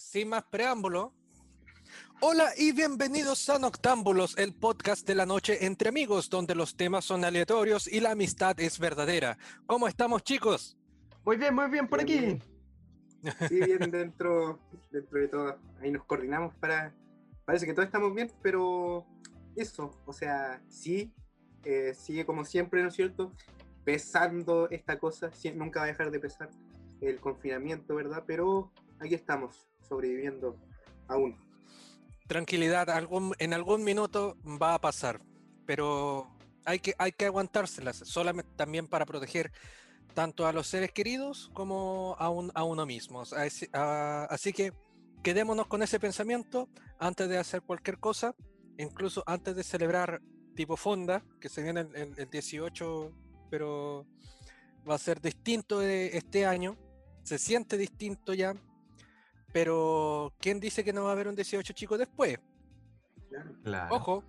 sin más preámbulo, hola y bienvenidos a Noctámbulos, el podcast de la noche entre amigos, donde los temas son aleatorios y la amistad es verdadera. ¿Cómo estamos, chicos? Muy bien, muy bien por aquí. Sí, bien dentro, dentro de todo. Ahí nos coordinamos para. Parece que todos estamos bien, pero eso, o sea, sí, eh, sigue como siempre, ¿no es cierto? Pesando esta cosa, nunca va a dejar de pesar el confinamiento, ¿verdad? Pero aquí estamos, sobreviviendo aún. Tranquilidad, algún, en algún minuto va a pasar, pero hay que, hay que aguantárselas, solamente también para proteger tanto a los seres queridos como a, a uno mismo. Así, que quedémonos con ese pensamiento antes de hacer cualquier cosa, incluso antes de celebrar tipo Fonda, que se viene el, el 18, pero va a ser distinto de este año se siente distinto ya, pero ¿quién dice que no va a haber un 18 chico después? Ojo,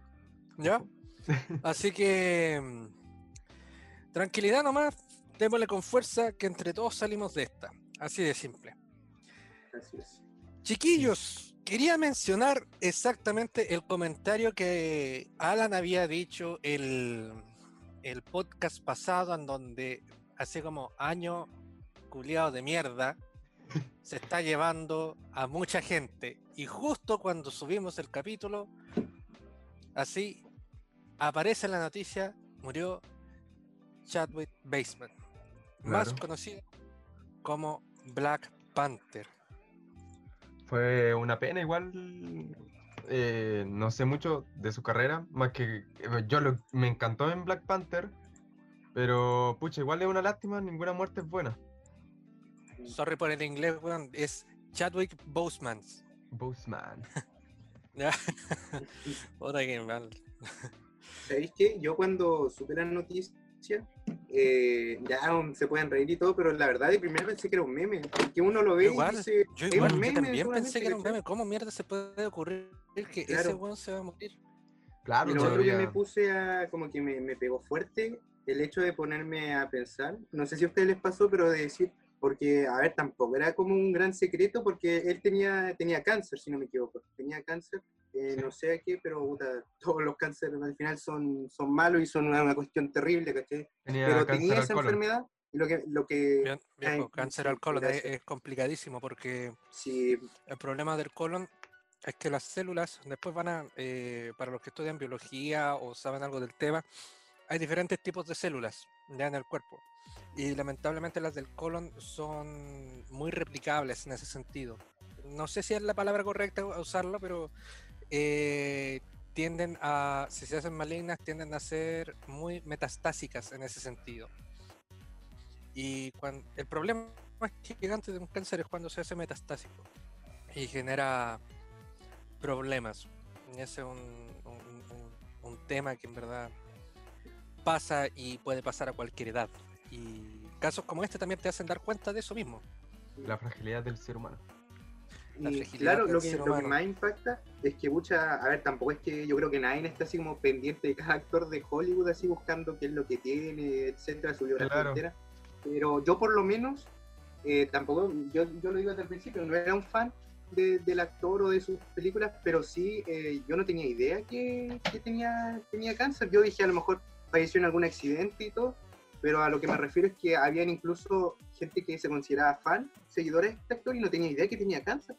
¿ya? Así que mm, tranquilidad nomás, démosle con fuerza que entre todos salimos de esta. Así de simple. Así es. Chiquillos, quería mencionar exactamente el comentario que Alan había dicho el, el podcast pasado en donde hace como año culiado de mierda se está llevando a mucha gente. Y justo cuando subimos el capítulo, así aparece la noticia, murió Chadwick Baseman, más conocido como Black Panther. Fue una pena, igual eh, no sé mucho de su carrera, más que eh, yo me encantó en Black Panther, pero pucha, igual es una lástima, ninguna muerte es buena. Sorry por el inglés, weón. Es Chadwick Boseman. Boseman. ya. Otra que mal. ¿Sabéis qué? Yo cuando supe la noticia, eh, ya se pueden reír y todo, pero la verdad de primero pensé que era un meme, porque uno lo ve igual, y dice, yo igual, meme, también pensé que era un meme, ¿cómo mierda se puede ocurrir que ese weón se va a morir? Claro, y lo otro que me puse a, como que me, me pegó fuerte, el hecho de ponerme a pensar, no sé si a ustedes les pasó, pero de decir, porque, a ver, tampoco era como un gran secreto porque él tenía, tenía cáncer, si no me equivoco, tenía cáncer, eh, no sé a qué, pero puta, todos los cánceres al final son, son malos y son una, cuestión terrible, ¿cachai? pero tenía esa enfermedad y lo que... Lo que cáncer al colon es, complicadísimo porque sí. el problema del colon es que las células después van a, eh, para los que estudian biología o saben algo del tema, hay diferentes tipos de células ya en el cuerpo. Y lamentablemente las del colon son muy replicables en ese sentido. No sé si es la palabra correcta usarla, pero eh, tienden a, si se hacen malignas, tienden a ser muy metastásicas en ese sentido. Y el problema más gigante de un cáncer es cuando se hace metastásico y genera problemas. Y ese es un, un tema que en verdad pasa y puede pasar a cualquier edad. Y casos como este también te hacen dar cuenta de eso mismo. La fragilidad del ser humano. Y claro, lo que, lo que, más impacta es que mucha, a ver, tampoco es que yo creo que nadie está así como pendiente de cada actor de Hollywood, así buscando qué es lo que tiene, etcétera, su biografía entera. Pero yo por lo menos, eh, tampoco, yo, yo lo digo desde el principio, no era un fan del actor o de sus películas, pero sí, eh, yo no tenía idea que, que, tenía, tenía cáncer. Yo dije, a lo mejor falleció en algún accidente y todo, pero a lo que me refiero es que habían incluso gente que se consideraba fan, seguidores de este actor y no tenía idea que tenía cáncer,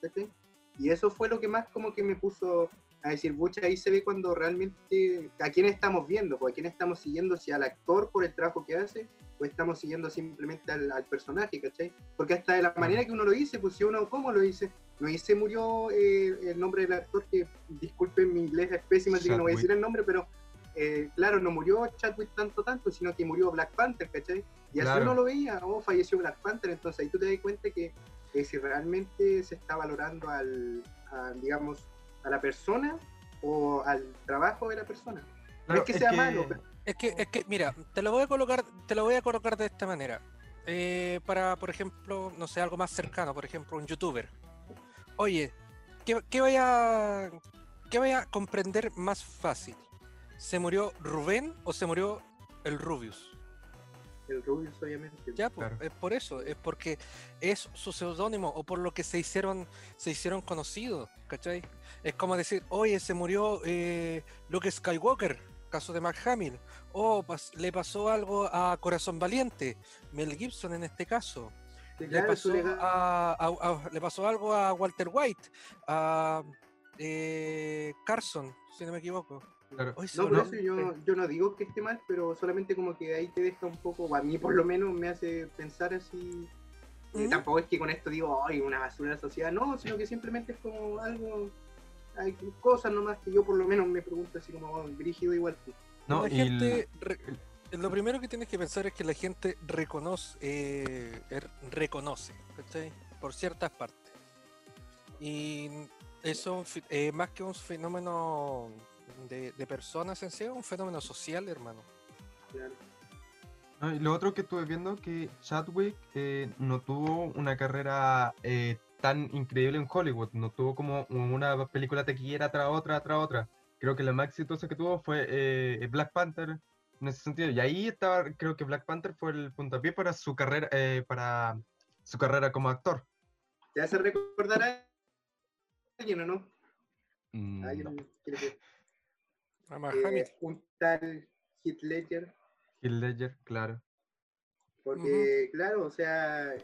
Y eso fue lo que más como que me puso a decir, bucha, ahí se ve cuando realmente a quién estamos viendo, pues, a quién estamos siguiendo, si al actor por el trabajo que hace, o estamos siguiendo simplemente al, personaje, ¿cachai? Porque hasta de la manera que uno lo dice, pues si uno, ¿cómo lo dice? No dice murió eh, el nombre del actor, que disculpen mi inglés es pésimo, así que no voy a decir el nombre, pero eh, claro, no murió Chadwick tanto, tanto, sino que murió Black Panther, ¿cachai? Y así uno lo veía, oh, falleció Black Panther, entonces ahí tú te das cuenta que, si realmente se está valorando al, digamos, a la persona o al trabajo de la persona. no es que sea malo. Es que, es que, mira, te lo voy a colocar, te lo voy a colocar de esta manera. Eh, para, por ejemplo, no sé, algo más cercano, por ejemplo, un youtuber. Oye, ¿qué, qué vaya, qué vaya a comprender más fácil? ¿Se murió Rubén o se murió el Rubius? el Rubius, obviamente. Ya, pues, es por eso, es porque es su seudónimo o por lo que se hicieron, se hicieron conocidos, ¿cachai? Es como decir, oye, se murió eh, Luke Skywalker, caso de Mark Hamill, o le pasó algo a Corazón Valiente, Mel Gibson en este caso. le, pasó le pasó algo a Walter White, a eh, Carson, si no me equivoco. No, por eso yo, yo, no digo que esté mal, pero solamente como que ahí te deja un poco, a mí por lo menos me hace pensar así. Eh, tampoco es que con esto digo, ay, una basura de la sociedad, no, sino que simplemente es como algo, hay cosas nomás que yo por lo menos me pregunto así como, oh, brígido igual. No, la gente, lo primero que tienes que pensar es que la gente reconoce, eh, er, reconoce, Por ciertas partes. Y eso, eh, más que un fenómeno de, personas en sí, es un fenómeno social, hermano. y lo otro que estuve viendo que Chadwick eh, no tuvo una carrera eh, tan increíble en Hollywood, no tuvo como una película tequillera tras otra, tras otra. Creo que la más exitosa que tuvo fue Black Panther en ese sentido. Y ahí estaba, creo que Black Panther fue el puntapié para su carrera, para su carrera como actor. Ya se recordará alguien o no? Mm, ¿Alguien no. que... Eh, un tal Heath Ledger. Heath Ledger, claro. Porque, claro, o sea,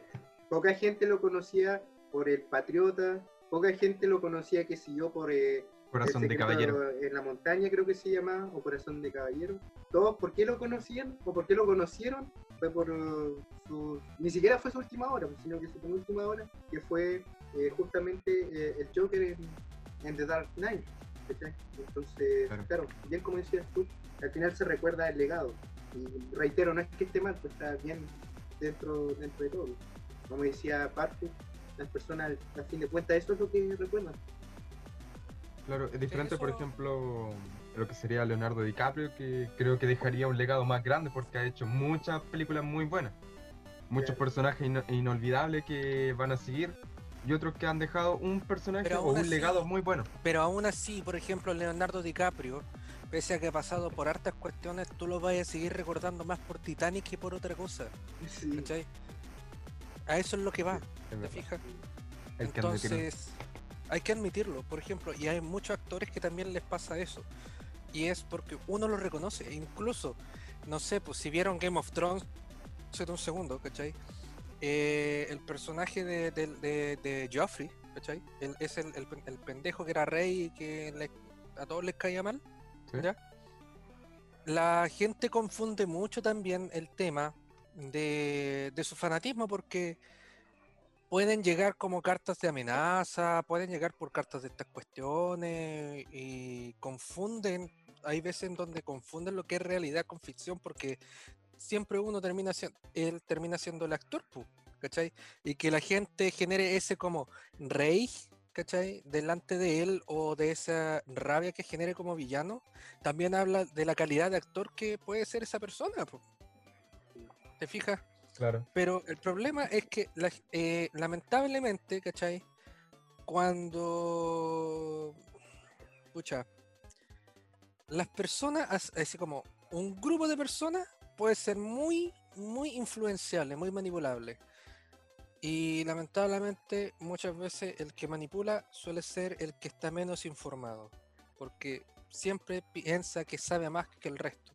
poca gente lo conocía por el Patriota, poca gente lo conocía, que siguió por eh, Corazón de Caballero. En la montaña creo que se llamaba, o Corazón de Caballero. Todos, ¿por qué lo conocían? ¿O por qué lo conocieron? Fue por uh, su... Ni siquiera fue su última hora, sino que su última hora, que fue eh, justamente eh, el Joker en, The Dark Knight. Entonces, claro. bien como decías tú, al final se recuerda el legado. Y reitero, no es que esté mal, pues está bien dentro, dentro de todo. Como decía Parfu, las personas al fin de cuentas eso es lo que recuerdan. Claro, es diferente, por ejemplo, lo que sería Leonardo DiCaprio, que creo que dejaría un legado más grande porque ha hecho muchas películas muy buenas. Muchos personajes inolvidables que van a seguir y otros que han dejado un personaje o un legado muy bueno. Pero aún así, por ejemplo, Leonardo DiCaprio, pese a que ha pasado por hartas cuestiones, tú lo vas a seguir recordando más por Titanic que por otra cosa. ¿Cachai? A eso es lo que va, ¿te fijas? Entonces, hay que admitirlo, por ejemplo, y hay muchos actores que también les pasa eso. Y es porque uno lo reconoce, e incluso, no sé, pues si vieron Game of Thrones, en un segundo, ¿cachai? Eh, el personaje de, de, Joffrey, ¿cachai? es el, pendejo que era rey y que a todos les caía mal, ¿ya? La gente confunde mucho también el tema de, de su fanatismo porque pueden llegar como cartas de amenaza, pueden llegar por cartas de estas cuestiones y confunden, hay veces en donde confunden lo que es realidad con ficción porque siempre uno termina siendo, él termina siendo el actor, ¿cachai? Y que la gente genere ese como rey, ¿cachai? Delante de él o de esa rabia que genere como villano, también habla de la calidad de actor que puede ser esa persona, ¿te fijas? Pero el problema es que eh, lamentablemente, ¿cachai? Cuando... Pucha. Las personas, así como un grupo de personas puede ser muy, muy influenciable, muy manipulable. Y lamentablemente muchas veces el que manipula suele ser el que está menos informado, porque siempre piensa que sabe más que el resto.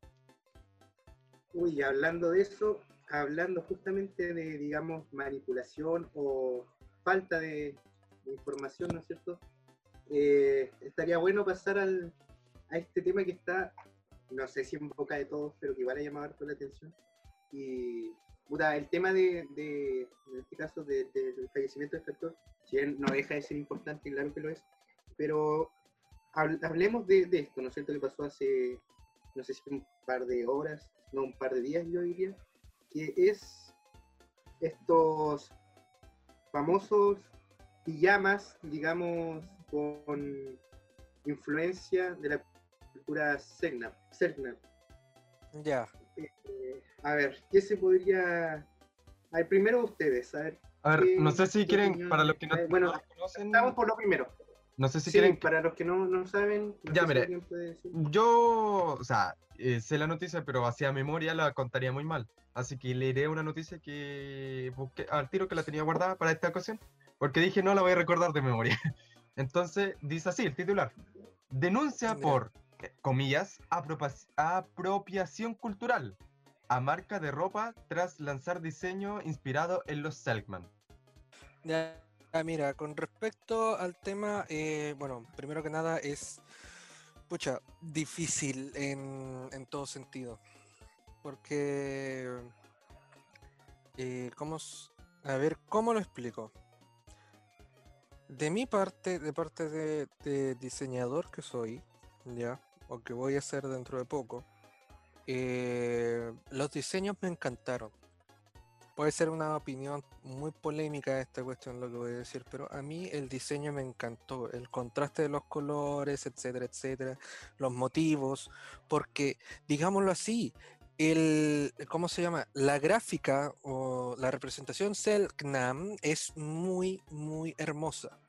Uy, hablando de eso, hablando justamente de, digamos, manipulación o falta de, información, ¿no es cierto? Eh, estaría bueno pasar al, a este tema que está, no sé si en boca de todos, pero que igual ha llamado harto la atención. Y, el tema de, en este caso, del fallecimiento de este actor, si bien no deja de ser importante, claro que lo es, pero hablemos de, de esto, ¿no es cierto? Que pasó hace, no sé si un par de horas, no un par de días, yo diría, que es estos famosos pijamas, digamos, con influencia de la cultura Segna. Ya. Eh, a ver, ¿qué se podría...? A ver, primero ustedes, a ver. A ver, no sé si quieren, para los que no, eh, bueno, conocen... Estamos por lo primero. No sé si quieren. Para los que no, no saben, ya, mire, yo, o sea, eh, sé la noticia, pero hacia memoria la contaría muy mal. Así que leeré una noticia que busqué al tiro que la tenía guardada para esta ocasión, porque dije no la voy a recordar de memoria. Entonces, dice así el titular: Denuncia por, comillas, apropiación cultural a marca de ropa tras lanzar diseño inspirado en los Selkman. Ya, mira, con respecto al tema, eh, bueno, primero que nada es, pucha, difícil en, en todo sentido. Porque, eh, ¿cómo, a ver, ¿cómo lo explico? De mi parte, de parte de, de diseñador que soy, ya, o que voy a hacer dentro de poco, eh, los diseños me encantaron. Puede ser una opinión muy polémica esta cuestión lo que voy a decir, pero a mí el diseño me encantó, el contraste de los colores, etcétera, etcétera, los motivos, porque digámoslo así, el ¿cómo se llama? La gráfica o la representación Selknam es muy muy hermosa.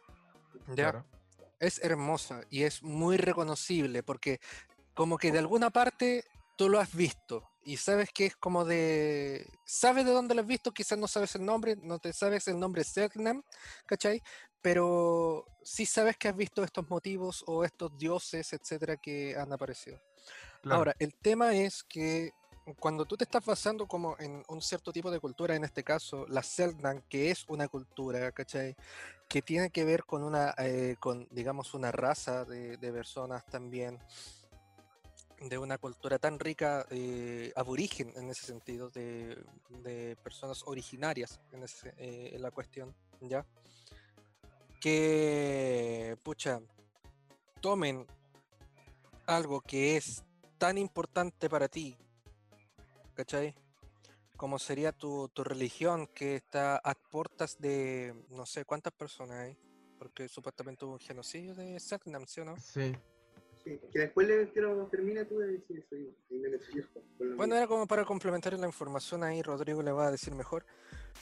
¿Ya? Es hermosa y es muy reconocible porque como que de alguna parte tú lo has visto y sabes que es como de. Sabes de dónde lo has visto, quizás no sabes el nombre, no te sabes el nombre Selknam, ¿cachai? Pero sí sabes que has visto estos motivos o estos dioses, etcétera, que han aparecido. Ahora, el tema es que cuando tú te estás basando como en un cierto tipo de cultura, en este caso la Selknam, que es una cultura, ¿cachai? Que tiene que ver con una, eh, con digamos, una raza de, personas también de una cultura tan rica, eh, aborigen en ese sentido, de, personas originarias en, eh, en, la cuestión, ¿ya? Que, pucha, tomen algo que es tan importante para ti, ¿cachai? Como sería tu, tu religión, que está a puertas de no sé cuántas personas hay, porque supuestamente hubo un genocidio de Satnam, ¿sí o no? Sí que después le quiero termina tú de decir eso. Bueno, era como para complementar la información ahí, Rodrigo le va a decir mejor,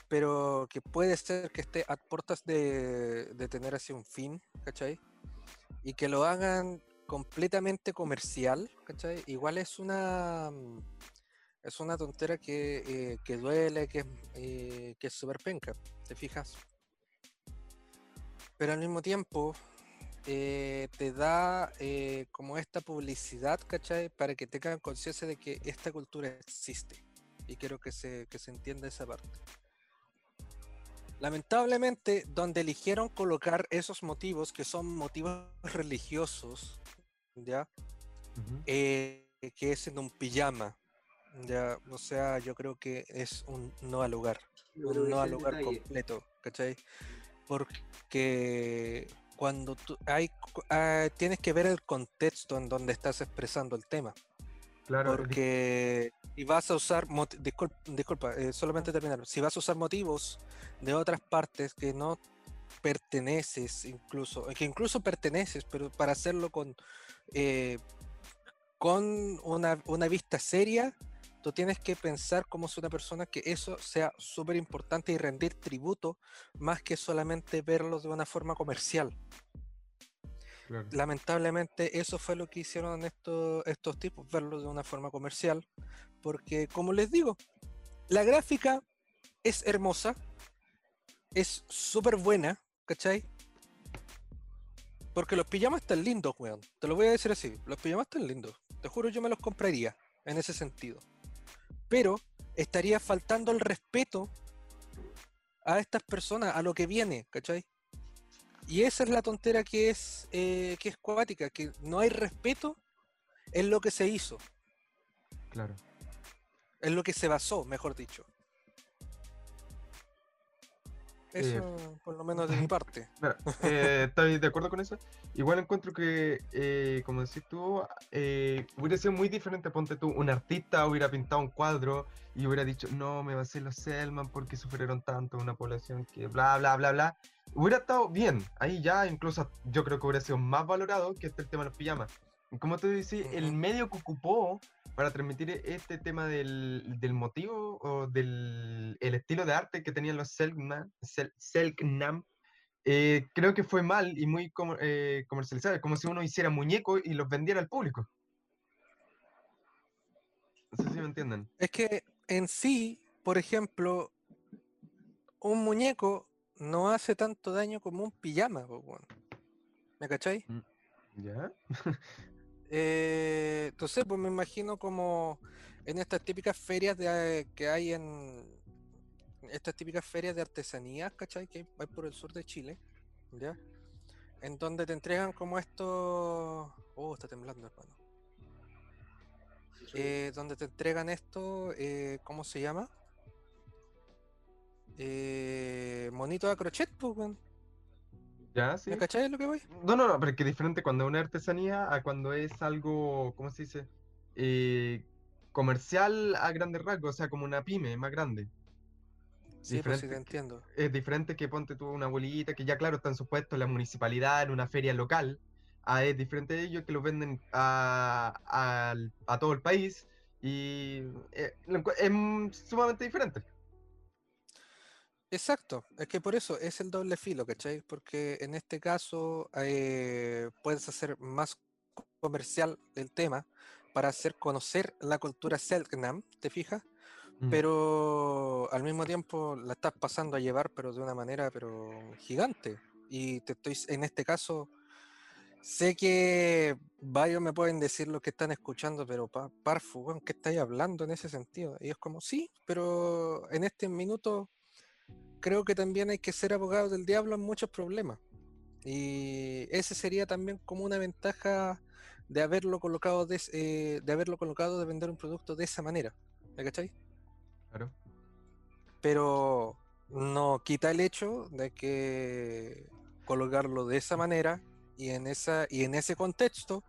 pero que puede ser que esté a puertas de, de tener así un fin, ¿cachai? Y que lo hagan completamente comercial, ¿cachai? Igual es una es una tontera que, eh, que duele, que, eh, que es súper penca, ¿te fijas? Pero al mismo tiempo, eh, te da eh, como esta publicidad, ¿cachai? Para que tengan conciencia de que esta cultura existe. Y quiero que se, que se entienda esa parte. Lamentablemente, donde eligieron colocar esos motivos, que son motivos religiosos, ¿ya? Eh, que es en un pijama, ¿ya? O sea, yo creo que es un no al lugar. un no al lugar completo, ¿cachai? Porque cuando tú hay, ah, tienes que ver el contexto en donde estás expresando el tema. Claro. Porque si vas a usar, disculpa, eh, solamente terminar, si vas a usar motivos de otras partes que no perteneces incluso, que incluso perteneces, pero para hacerlo con, eh, con una, una vista seria, tú tienes que pensar como es una persona que eso sea súper importante y rendir tributo más que solamente verlo de una forma comercial. Lamentablemente eso fue lo que hicieron estos, estos tipos, verlo de una forma comercial, porque como les digo, la gráfica es hermosa, es súper buena, ¿cachai? Porque los pijamas están lindos, weón. Te lo voy a decir así, los pijamas están lindos. Te juro yo me los compraría en ese sentido pero estaría faltando el respeto a estas personas, a lo que viene, ¿cachai? Y esa es la tontera que es, eh, que es cuática, que no hay respeto en lo que se hizo. Claro. En lo que se basó, mejor dicho. Eso, por lo menos de mi parte. Eh, ¿Estás de acuerdo con eso? Igual encuentro que, eh, como decís tú, eh, hubiera sido muy diferente, ponte tú, un artista hubiera pintado un cuadro y hubiera dicho, no, me va a hacer los Selman porque sufrieron tanto, una población que bla, bla, bla, bla. Hubiera estado bien, ahí ya incluso yo creo que hubiera sido más valorado que este tema de los pijamas. Como tú dices, el medio que ocupó para transmitir este tema del, del motivo o del el estilo de arte que tenían los Selknam, Selknam eh, creo que fue mal y muy eh, comercializado, como si uno hiciera muñecos y los vendiera al público. No sé si me entienden. Es que en sí, por ejemplo, un muñeco no hace tanto daño como un pijama, ¿me cacháis? Mm, ¿Ya? eh, entonces, pues me imagino como en estas típicas ferias de, que hay en, estas típicas ferias de artesanías, ¿cachai? Que hay por el sur de Chile, ¿ya? En donde te entregan como esto... Oh, está temblando, hermano. Eh, donde te entregan esto, eh, ¿cómo se llama? Eh, monito de crochet, pues, Ya, sí. ¿Me cachai lo que voy? No, no, no, pero es que es diferente cuando es una artesanía a cuando es algo, ¿cómo se dice? Eh, comercial a grandes rasgos, o sea, como una pyme más grande. Sí, pues sí, te entiendo. Es diferente que ponte tú una abuelita que ya, claro, están supuestos en la municipalidad, en una feria local. Ah, es diferente de ellos que los venden a, a, todo el país y eh, es sumamente diferente. Exacto, es que por eso es el doble filo, ¿cachai? Porque en este caso eh, puedes hacer más comercial el tema para hacer conocer la cultura Selknam, ¿te fijas? Mm. pero al mismo tiempo la estás pasando a llevar, pero de una manera pero gigante. Y te estoy, en este caso, sé que varios me pueden decir lo que están escuchando, pero pa, Parfu, ¿qué estáis hablando en ese sentido? Y es como, sí, pero en este minuto creo que también hay que ser abogado del diablo en muchos problemas. Y ese sería también como una ventaja de haberlo colocado de, eh, de haberlo colocado de vender un producto de esa manera. ¿Me cachai? Pero no quita el hecho de que colocarlo de esa manera y en esa y en ese contexto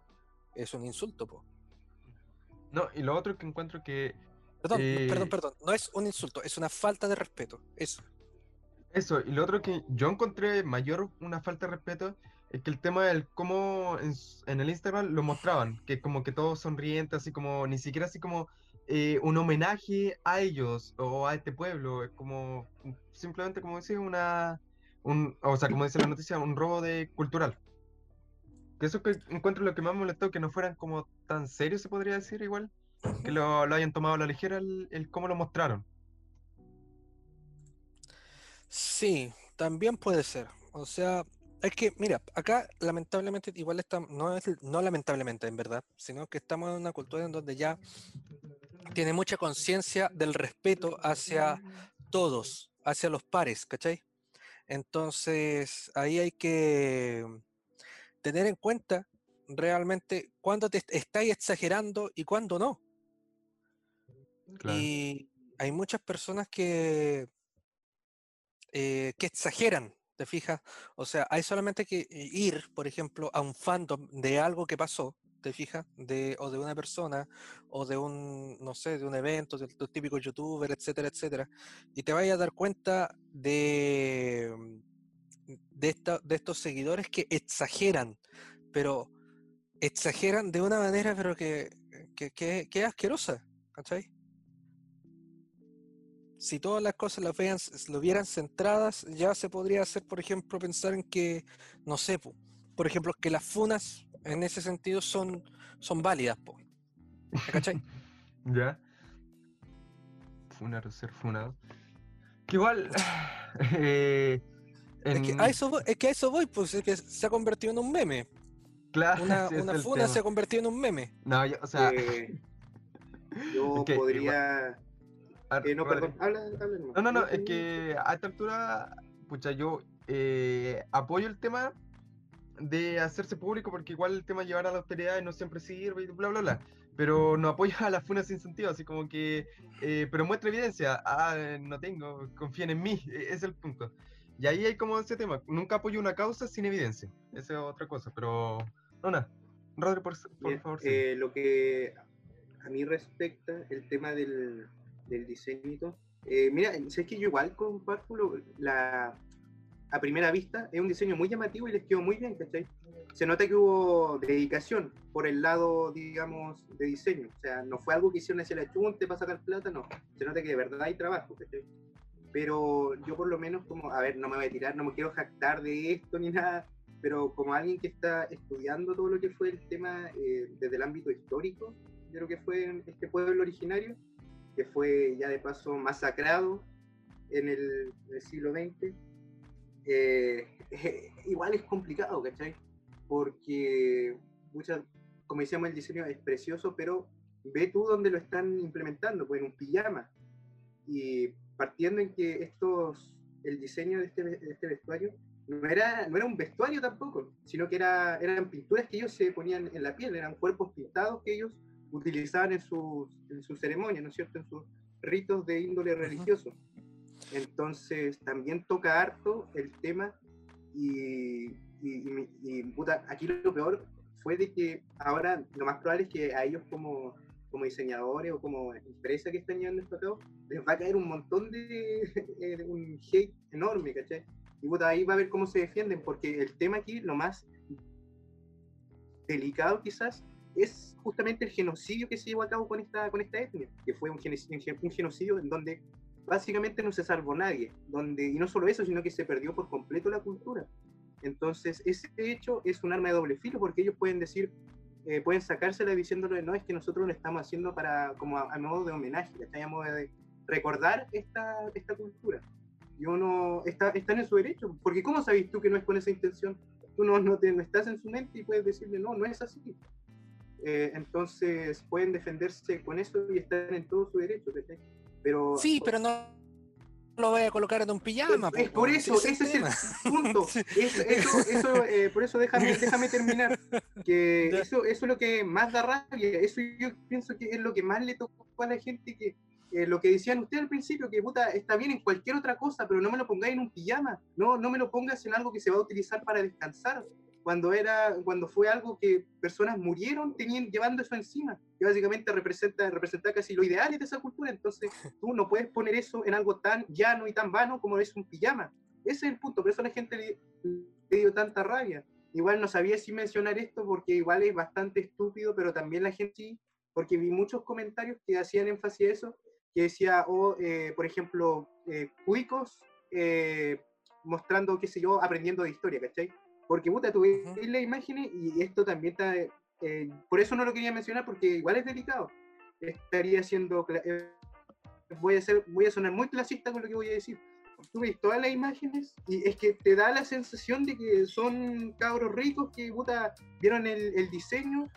es un insulto, po. No, y lo otro que encuentro que Perdón, perdón, eh, perdón, no es un insulto, es una falta de respeto, eso. Eso, y lo otro que yo encontré mayor una falta de respeto es que el tema del cómo en, en el Instagram lo mostraban, que como que todos sonrientes, así como, ni siquiera así como eh, un homenaje a ellos o a este pueblo. Es como simplemente, como decía, una. Un, o sea, como dice la noticia, un robo de cultural. Que eso que encuentro lo que más me molestó, que no fueran como tan serios, se podría decir, igual. Que lo, lo hayan tomado a la ligera el, el cómo lo mostraron. Sí, también puede ser. O sea, es que, mira, acá lamentablemente, igual está, no es, no lamentablemente en verdad, sino que estamos en una cultura en donde ya tiene mucha conciencia del respeto hacia todos, hacia los pares, ¿cachai? Entonces, ahí hay que tener en cuenta realmente cuándo te estáis exagerando y cuándo no. Y hay muchas personas que, eh, que exageran, ¿te fijas? O sea, hay solamente que ir, por ejemplo, a un fandom de algo que pasó te fijas, de, o de una persona, o de un, no sé, de un evento, de un típico youtuber, etcétera, etcétera, y te vayas a dar cuenta de, de, de estos seguidores que exageran, pero exageran de una manera, pero que, que, que, que es asquerosa, ¿cachai? Si todas las cosas las vean, lo vieran centradas, ya se podría hacer, por ejemplo, pensar en que, no sé, por ejemplo, que las funas en ese sentido son, son válidas, po. cachai? ya. Funar ser funado. Que igual. Eh, es, que a eso voy, es que a eso voy, pues es que se ha convertido en un meme. Claro. Una, una funa se ha convertido en un meme. No, yo, o sea. Eh, yo podría. Eh, no, perdón, habla, habla No, no, no, es que a esta altura, pucha, yo eh, apoyo el tema de hacerse público porque igual el tema de llevar a la austeridad no siempre sirve y bla, bla, bla. Pero no apoya a las funas sin sentido, así como que, eh, pero muestra evidencia. Ah, no tengo, confíen en mí, e, ese es el punto. Y ahí hay como ese tema, nunca apoyo una causa sin evidencia. Esa es otra cosa, pero no, nada. Rodri, por, favor. Eh, lo que a mí respecta el tema del, del diseño eh, mira, sé que yo igual comparto la, a primera vista es un diseño muy llamativo y les quedó muy bien, ¿cachai? Se nota que hubo dedicación por el lado, digamos, de diseño. O sea, no fue algo que hicieron hacia la chunte para sacar plata, no. Se nota que de verdad hay trabajo, ¿cachai? pero yo por lo menos como, a ver, no me voy a tirar, no me quiero jactar de esto ni nada, pero como alguien que está estudiando todo lo que fue el tema eh, desde el ámbito histórico de lo que fue este pueblo originario, que fue ya de paso masacrado en el, siglo XX, eh, igual es complicado, ¿cachai? Porque, muchas, como decíamos, el diseño es precioso, pero ve tú dónde lo están implementando, pues en un pijama. Y partiendo en que estos, el diseño de este, de este vestuario no era, no era un vestuario tampoco, sino que era, eran pinturas que ellos se ponían en la piel, eran cuerpos pintados que ellos utilizaban en sus, en sus ceremonias, ¿no es cierto?, en sus ritos de índole religioso. Entonces, también toca harto el tema y, y, y, puta, aquí lo peor fue de que ahora lo más probable es que a ellos como, como diseñadores o como empresa que están llevando esto a cabo, les va a caer un montón de, eh, un hate enorme, ¿cachai? Y puta, ahí va a ver cómo se defienden, porque el tema aquí, lo más delicado quizás, es justamente el genocidio que se llevó a cabo con esta, con esta etnia, que fue un genocidio, un genocidio en donde básicamente no se salvó nadie, donde, y no solo eso, sino que se perdió por completo la cultura. Entonces, ese hecho es un arma de doble filo, porque ellos pueden decir, eh, pueden sacársela diciéndole, no, es que nosotros lo estamos haciendo para, como a, modo de homenaje, a modo de recordar esta, esta cultura y uno está, está en su derecho, porque ¿cómo sabes tú que no es con esa intención? Tú no, no, te, estás en su mente y puedes decirle, no, no es así. Eh, entonces pueden defenderse con eso y están en todo su derecho. Pero, sí, pero no lo voy a colocar en un pijama. Es, por eso, ese es el punto. eso, eso, eh, por eso déjame, déjame terminar. Que eso, eso es lo que más da rabia. Eso yo pienso que es lo que más le tocó a la gente que eh, lo que decían ustedes al principio, que puta, está bien en cualquier otra cosa, pero no me lo pongáis en un pijama, no, no me lo pongas en algo que se va a utilizar para descansar, cuando, era, cuando fue algo que personas murieron teniendo, llevando eso encima, que básicamente representa, representa casi lo ideal de esa cultura, entonces tú no puedes poner eso en algo tan llano y tan vano como es un pijama. Ese es el punto, por eso a la gente le, le dio tanta rabia. Igual no sabía si mencionar esto porque igual es bastante estúpido, pero también la gente sí, porque vi muchos comentarios que hacían énfasis a eso, que decía, o eh, por ejemplo, eh, cuicos eh, mostrando, qué sé yo, aprendiendo de historia, ¿cachai? Porque, puta, tú ves las imágenes y esto también está, por eso no lo quería mencionar, porque igual es delicado. Estaría siendo, voy a, ser, voy a sonar muy clasista con lo que voy a decir. Tú ves todas las imágenes y es que te da la sensación de que son cabros ricos que, puta, vieron el, el diseño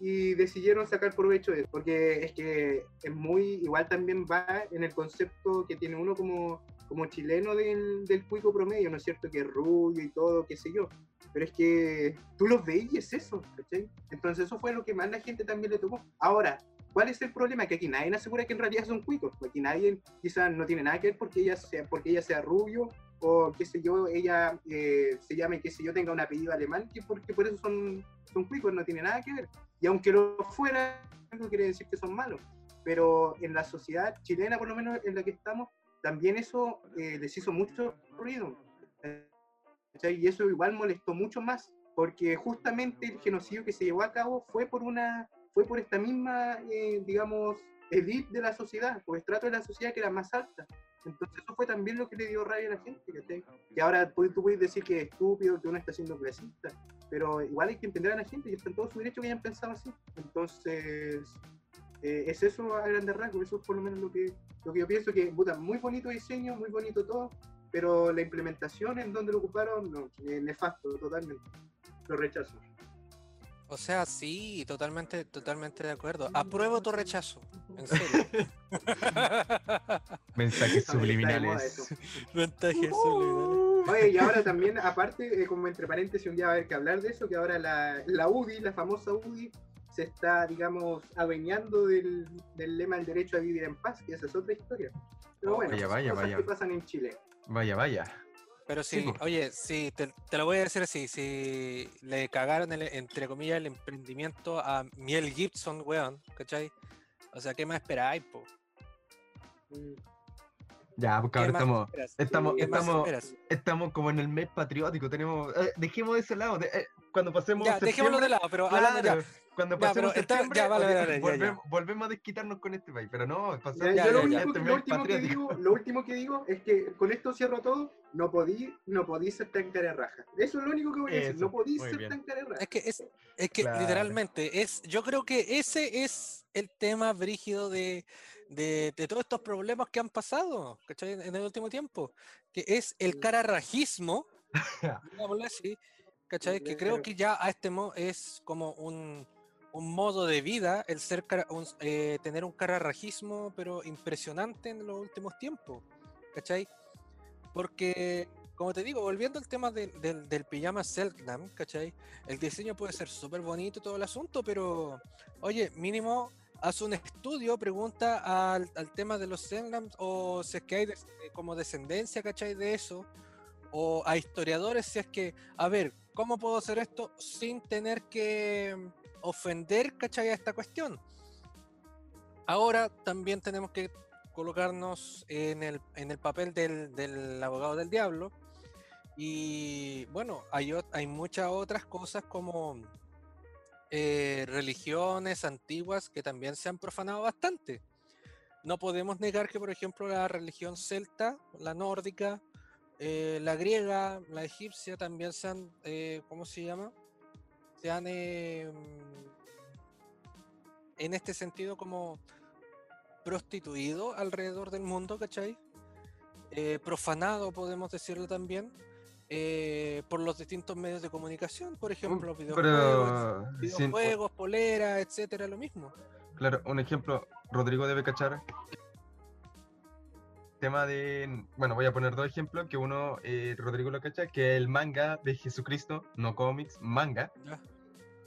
y decidieron sacar provecho de eso, porque es que es muy, igual también va en el concepto que tiene uno como, como chileno del, del cuico promedio, ¿no es cierto? Que es rubio y todo, qué sé yo, pero es que tú los veis y es eso, ¿cachai? Entonces eso fue lo que más la gente también le tomó. Ahora, ¿cuál es el problema? Que aquí nadie asegura que en realidad son cuicos, aquí nadie quizás no tiene nada que ver porque ella sea, porque ella sea rubio o qué sé yo, ella eh, se llame, qué sé yo, tenga un apellido alemán, que porque por eso son, son cuicos, no tiene nada que ver. Y aunque lo fuera, no quiere decir que son malos. Pero en la sociedad chilena, por lo menos en la que estamos, también eso eh, les hizo mucho ruido. Y eso igual molestó mucho más, porque justamente el genocidio que se llevó a cabo fue por una fue por esta misma, eh, digamos, elite de la sociedad, por estrato de la sociedad que era más alta. Entonces eso fue también lo que le dio rabia a la gente, que ahora tú, tú puedes decir que es estúpido, que uno está siendo clasista, pero igual hay que entender a la gente y está en todo su derecho que hayan pensado así. Entonces, eh, es eso a grandes rasgos, eso es por lo menos lo que, lo que yo pienso, que puta, muy bonito diseño, muy bonito todo, pero la implementación en donde lo ocuparon, no, nefasto, totalmente. Lo rechazo. O sea, sí, totalmente, totalmente de acuerdo. Apruebo tu rechazo. En serio. Mensajes subliminales. Mensajes subliminales. Oye, y ahora también, aparte, eh, como entre paréntesis, un día va a haber que hablar de eso, que ahora la, la UDI, la famosa UDI, se está, digamos, adueñando del, del lema del derecho a vivir en paz, que esa es otra historia. Pero bueno, vaya, vaya, cosas vaya. que pasan en Chile. Vaya, vaya. Pero sí, oye, sí, te, lo voy a decir así, si le cagaron, el, entre comillas, el emprendimiento a Miel Gibson, weón, ¿cachai? O sea, ¿qué más esperáis, po? Mm. Ya, porque ahora estamos, estamos, estamos, estamos como en el mes patriótico, tenemos, eh, dejemos de ese lado, eh, cuando pasemos. Ya, dejémoslo de lado, pero hablando ya. Cuando pasemos septiembre, ya, vale, vale, volvemos, volvemos, a desquitarnos con este país, pero no, pasamos ya, lo, único, lo, último que digo, lo último que digo es que con esto cierro todo, no podí, no podí ser tan cara raja. Eso es lo único que voy a decir, no podí ser tan cara raja. Es que, es, es que literalmente, es, yo creo que ese es el tema brígido de, de, de, todos estos problemas que han pasado ¿cachai? en el último tiempo, que es el cararrajismo, así, ¿cachai? que creo que ya a este modo es como un, un, modo de vida el ser eh, tener un cararrajismo pero impresionante en los últimos tiempos, ¿cachai? Porque, como te digo, volviendo al tema del, del pijama Selknam, ¿cachai? El diseño puede ser súper bonito y todo el asunto, pero, oye, mínimo hace un estudio, pregunta al, tema de los Zenlams o si es que hay eh, como descendencia, ¿cachai? De eso, o a historiadores, si es que, a ver, ¿cómo puedo hacer esto sin tener que ofender, ¿cachai? A esta cuestión. Ahora también tenemos que colocarnos en el, en el papel del, del abogado del diablo. Y bueno, hay, hay muchas otras cosas como eh, religiones antiguas que también se han profanado bastante. No podemos negar que, por ejemplo, la religión celta, la nórdica, eh, la griega, la egipcia también se han, eh, ¿cómo se llama? Se han, em, en este sentido, como prostituido alrededor del mundo, ¿cachai? profanado, podemos decirlo también. Eh, por los distintos medios de comunicación, por ejemplo, videojuegos, videojuegos poleras, etcétera, lo mismo. Claro, un ejemplo, Rodrigo debe cachar. Tema de. Bueno, voy a poner dos ejemplos. Que uno, eh, Rodrigo lo cacha, que el manga de Jesucristo, no cómics, manga.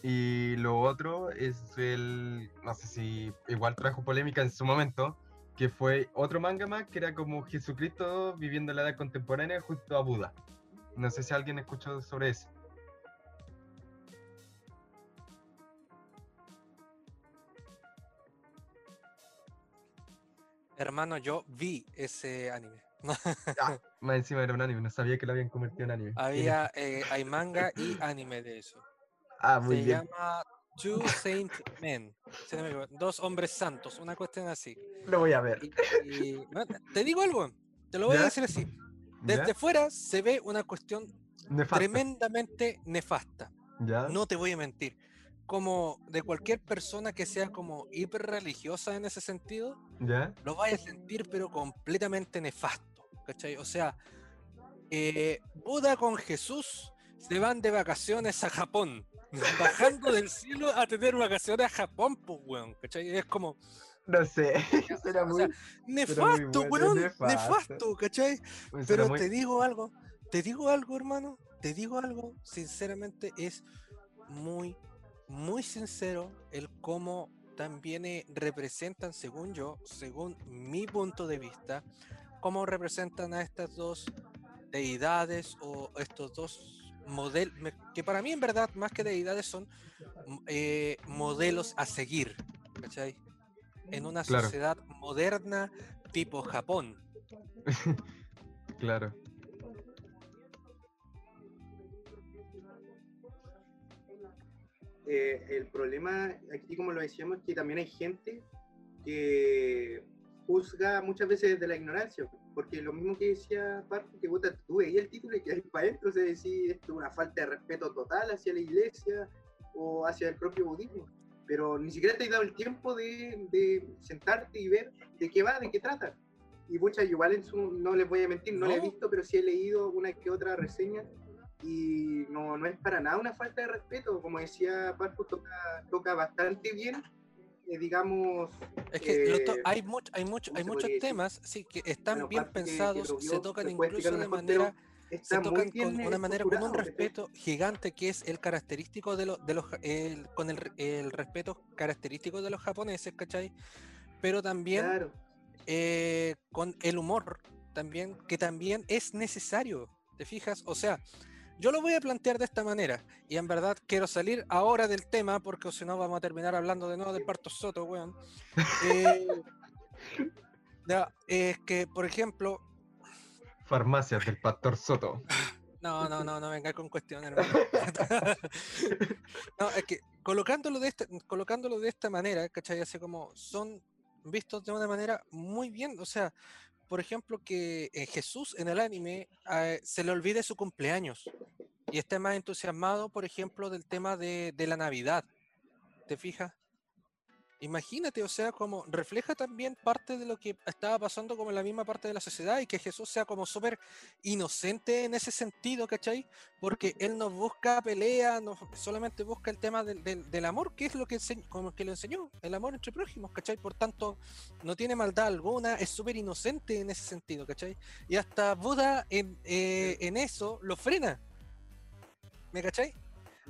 Y lo otro es el. No sé si igual trajo polémica en su momento. Que fue otro manga más que era como Jesucristo viviendo la edad contemporánea junto a Buda. No sé si alguien escuchó sobre eso. Hermano, yo vi ese anime. más encima era un anime, no sabía que lo habían convertido en anime. Había, eh, hay manga y anime de eso. Ah, muy Se bien. Llama Two Saint Men. Dos hombres santos, una cuestión así. Lo voy a ver. te digo algo, te lo voy a decir así. Desde fuera se ve una cuestión tremendamente nefasta. No te voy a mentir. Como de cualquier persona que sea como hiper religiosa en ese sentido, lo vaya a sentir pero completamente nefasto. ¿cachai? O sea, eh, Buda con Jesús se van de vacaciones a Japón, bajando del cielo a tener vacaciones a Japón, pues, weón. ¿cachai? Es como, no sé, será muy. nefasto, weón, nefasto. ¿cachai? Pero te digo algo, te digo algo, hermano, te digo algo, sinceramente es muy, muy sincero el cómo también eh, representan, según yo, según mi punto de vista, cómo representan a estas dos deidades o estos dos modelos, que para mí en verdad más que deidades son eh, modelos a seguir, ¿cachai? en una sociedad moderna tipo Japón. claro. Eh, el problema aquí, como lo decíamos, es que también hay gente que juzga muchas veces desde la ignorancia, porque lo mismo que decía Parco, que vota tú y el título y que hay para adentro, se decir esto es una falta de respeto total hacia la iglesia o hacia el propio budismo pero ni siquiera te has dado el tiempo de, de, sentarte y ver de qué va, de qué trata. Y muchas, igual en su, no les voy a mentir, no, no he visto, pero sí he leído una que otra reseña y no, no es para nada una falta de respeto. Como decía Parco, toca, toca bastante bien, eh, digamos. Es que eh, hay, mucho, hay, mucho, hay muchos temas sí, que están bien pensados, se tocan incluso de manera se tocan con una manera, con un respeto gigante que es el característico de, de los, con el, respeto característico de los japoneses, ¿cachai? Pero también eh, con el humor, también, que también es necesario, ¿te fijas? O sea, yo lo voy a plantear de esta manera, y en verdad quiero salir ahora del tema, porque si no vamos a terminar hablando de nuevo del parto soto, weón. Eh, es que, por ejemplo, Farmacias del Pastor Soto. No, no, no, no venga con cuestiones, no, es que colocándolo de esta, colocándolo de esta manera, ¿cachai? Así como son vistos de una manera muy bien, o sea, por ejemplo, que eh, Jesús en el anime eh, se le olvide su cumpleaños y esté más entusiasmado, por ejemplo, del tema de, de la Navidad. ¿Te fijas? Imagínate, o sea, como refleja también parte de lo que estaba pasando como en la misma parte de la sociedad y que Jesús sea como súper inocente en ese sentido, ¿cachai? Porque él no busca pelea, no solamente busca el tema del, del, amor, que es lo que, como que lo enseñó, el amor entre prójimos, ¿cachai? Por tanto, no tiene maldad alguna, es súper inocente en ese sentido, ¿cachai? Y hasta Buda en, eh, en eso lo frena, ¿me cachai?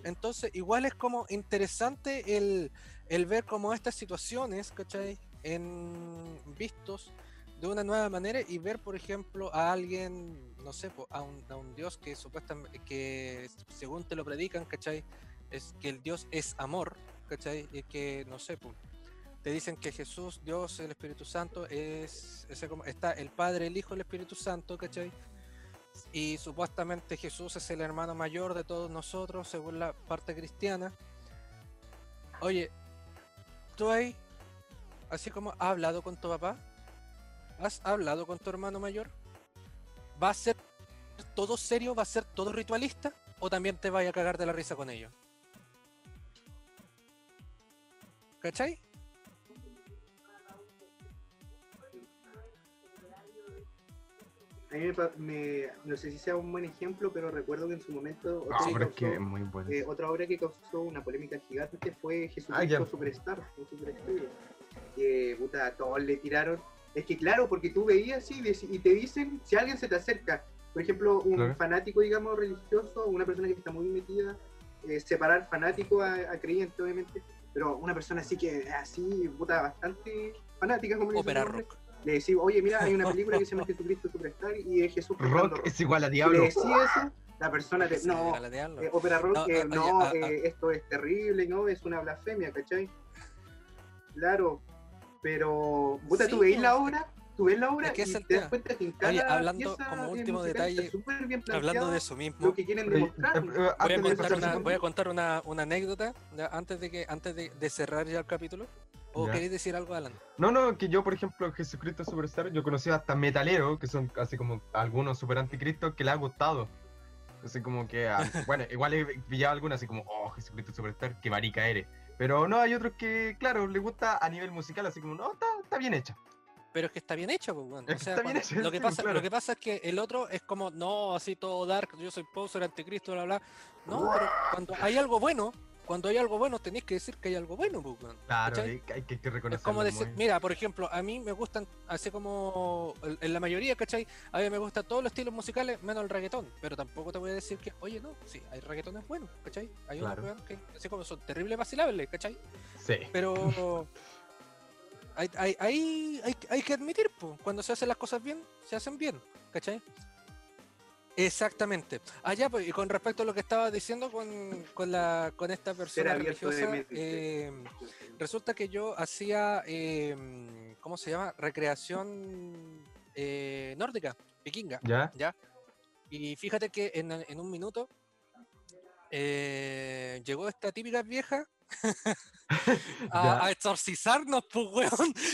Entonces, igual es como interesante el el ver como estas situaciones, ¿cachai? En vistos de una nueva manera y ver, por ejemplo, a alguien, no sé, a un, a un Dios que supuestamente, que según te lo predican, ¿cachai? Es que el Dios es amor, ¿cachai? Y que, no sé, te dicen que Jesús, Dios, el Espíritu Santo, es, como, está el Padre, el Hijo, el Espíritu Santo, ¿cachai? Y supuestamente Jesús es el hermano mayor de todos nosotros, según la parte cristiana. Oye, ¿Tú ahí, así como has hablado con tu papá? ¿Has hablado con tu hermano mayor? ¿Va a ser todo serio? ¿Va a ser todo ritualista? ¿O también te vaya a cagar de la risa con ellos? ¿Cachai? A mí me, no sé si sea un buen ejemplo, pero recuerdo que en su momento otra, ah, que muy bueno. eh, otra obra que causó una polémica gigante fue Jesucristo ah, Superstar, que puta, todos le tiraron. Es que claro, porque tú veías y, y te dicen, si alguien se te acerca, por ejemplo, un fanático, digamos, religioso, una persona que está muy metida, eh, separar fanático a, creyente, obviamente, pero una persona así que, así, puta, bastante fanática, como Opera rock le decís, oye, mira, hay una película que se llama Jesucristo Superstar y es Jesús. Rock es igual a diablo. Le decís eso, la persona te. No, eh, ópera rock, no, eh, no ah, ah. Eh, esto es terrible, no, es una blasfemia, ¿cachai? Claro, pero, puta, tú veis la obra, tú ves la obra y te das cuenta que en cada Oye, hablando como último detalle, hablando de eso mismo, lo que quieren demostrar. voy, a contar una, voy a contar una, una anécdota antes de que antes de, de cerrar ya el capítulo. ¿O queréis decir algo adelante? No, no, que yo, por ejemplo, Jesucristo Superstar, yo conocí hasta metalero, que son así como algunos super anticristos, que le ha gustado. Así como que, ah, bueno, igual he pillado algunos así como, oh, Jesucristo Superstar, qué marica eres. Pero no, hay otros que, claro, le gusta a nivel musical, así como, no, está, está bien hecha. Pero es que está bien hecho, pues, bueno. o sea, lo, que pasa, lo que pasa es que el otro es como, no, así todo dark, yo soy poser, anticristo, bla, bla. No, pero cuando hay algo bueno, cuando hay algo bueno tenéis que decir que hay algo bueno, pues, Claro, hay, que, que reconocerlo. Es como decir, mira, por ejemplo, a mí me gustan, así como en la mayoría, ¿cachai? A mí me gustan todos los estilos musicales, menos el reggaetón, pero tampoco te voy a decir que, oye, no, sí, hay reggaetones buenos, ¿cachai? Hay unos que, así como son terribles vacilables, ¿cachai? Sí. Pero hay, hay, hay, hay, que admitir, pues, cuando se hacen las cosas bien, se hacen bien, ¿cachai? Exactamente. Allá, ah, pues, y con respecto a lo que estaba diciendo con, con, la, con esta persona religiosa, eh, resulta que yo hacía, eh, ¿cómo se llama? Recreación eh, nórdica, vikinga. ¿Ya? ¿Ya? Y fíjate que en, en un minuto eh, llegó esta típica vieja a, exorcizarnos, pues, weón.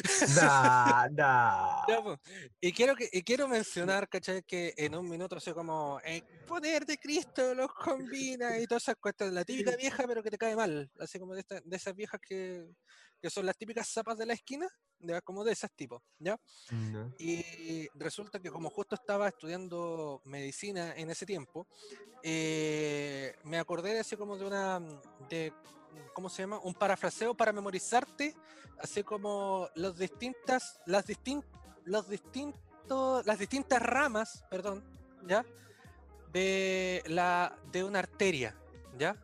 Pues. Y quiero que y quiero mencionar, ¿cachai? Que en un minuto, así como el poder de Cristo los combina y todas esas cuestiones. La típica vieja, pero que te cae mal. Así como de, de esas viejas que, que son las típicas zapas de la esquina, de, como de esas tipos, ¿ya? Y resulta que como justo estaba estudiando medicina en ese tiempo, eh, me acordé de así como de una, de ¿cómo se llama? Un parafraseo para memorizarte, así como los distintas, las distin, los distintos, las distintas ramas, perdón, ¿ya? De la de una arteria, ¿ya?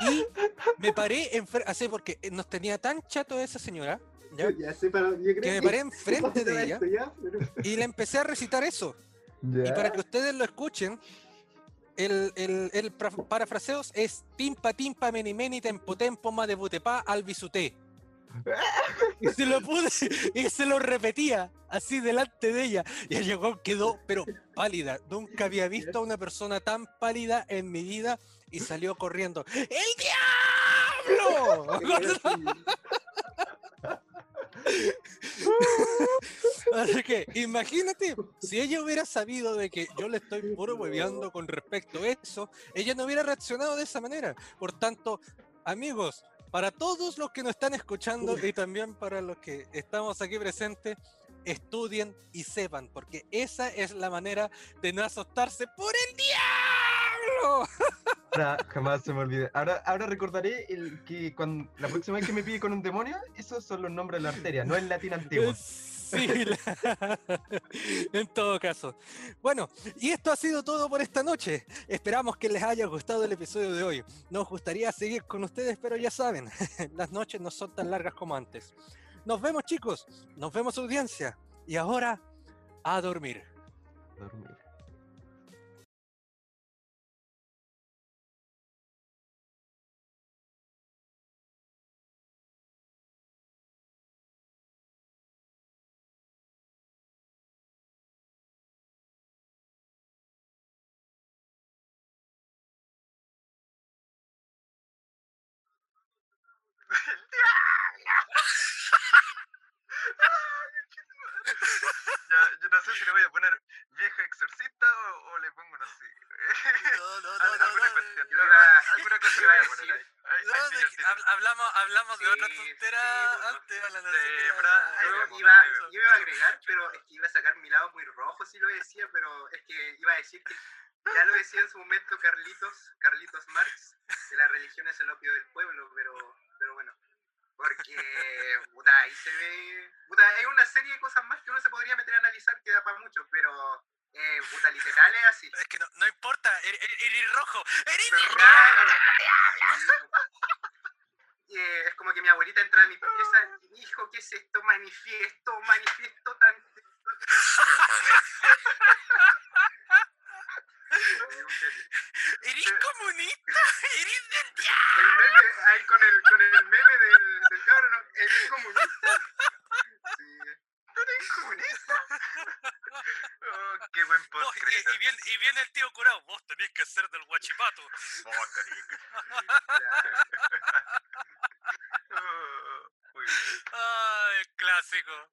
Y me paré en así porque nos tenía tan chato esa señora, ¿ya? que me paré enfrente de ella y le empecé a recitar eso. Y para que ustedes lo escuchen, el, el, el parafraseos es timpa timpa meni meni tempo tempo ma de butepa al bisuté. y se lo pude y se lo repetía así delante de ella. Y el llegó, quedó, pero pálida. Nunca había visto a una persona tan pálida en mi vida y salió corriendo. ¡El diablo! Así que imagínate, si ella hubiera sabido de que yo le estoy puro hueveando con respecto a eso, ella no hubiera reaccionado de esa manera. Por tanto, amigos, para todos los que nos están escuchando y también para los que estamos aquí presentes, estudien y sepan, porque esa es la manera de no asustarse por el diablo. Ahora, jamás se me olvide. Ahora, ahora recordaré el que cuando la próxima vez que me pide con un demonio, esos son los nombres de la arteria, no el latín antiguo. Sí, en todo caso. Bueno, y esto ha sido todo por esta noche. Esperamos que les haya gustado el episodio de hoy. Nos gustaría seguir con ustedes, pero ya saben, las noches no son tan largas como antes. Nos vemos chicos, nos vemos audiencia. Y ahora, a dormir. dormir. Poner ahí. hablamos, hablamos de otra tontera antes. A la yo iba, iba a agregar, pero es que iba a sacar mi lado muy rojo si lo decía, pero es que iba a decir que ya lo decía en su momento Carlitos, Carlitos Marx, que la religión es el opio del pueblo, pero, pero bueno. Porque, puta, ahí se ve. Puta, hay una serie de cosas más que uno se podría meter a analizar que da para mucho, pero. Eh, puta, literal es así. Es que no, no importa, eres, eres rojo. ¡Eres rojo! Eh, es como que mi abuelita entra a mi pieza y hijo, ¿qué es esto? Manifiesto, manifiesto tan. ¿Eres comunista? ¿Eres del diablo? El meme, ahí con el, con el meme del, del cabrón, ¿no? ¿eres comunista? Sí. ¿Eres comunista? Oh, qué buen post y, viene, y viene el tío curado, vos tenés que ser del guachipato. Vos tenés que. oh, Ay, clásico.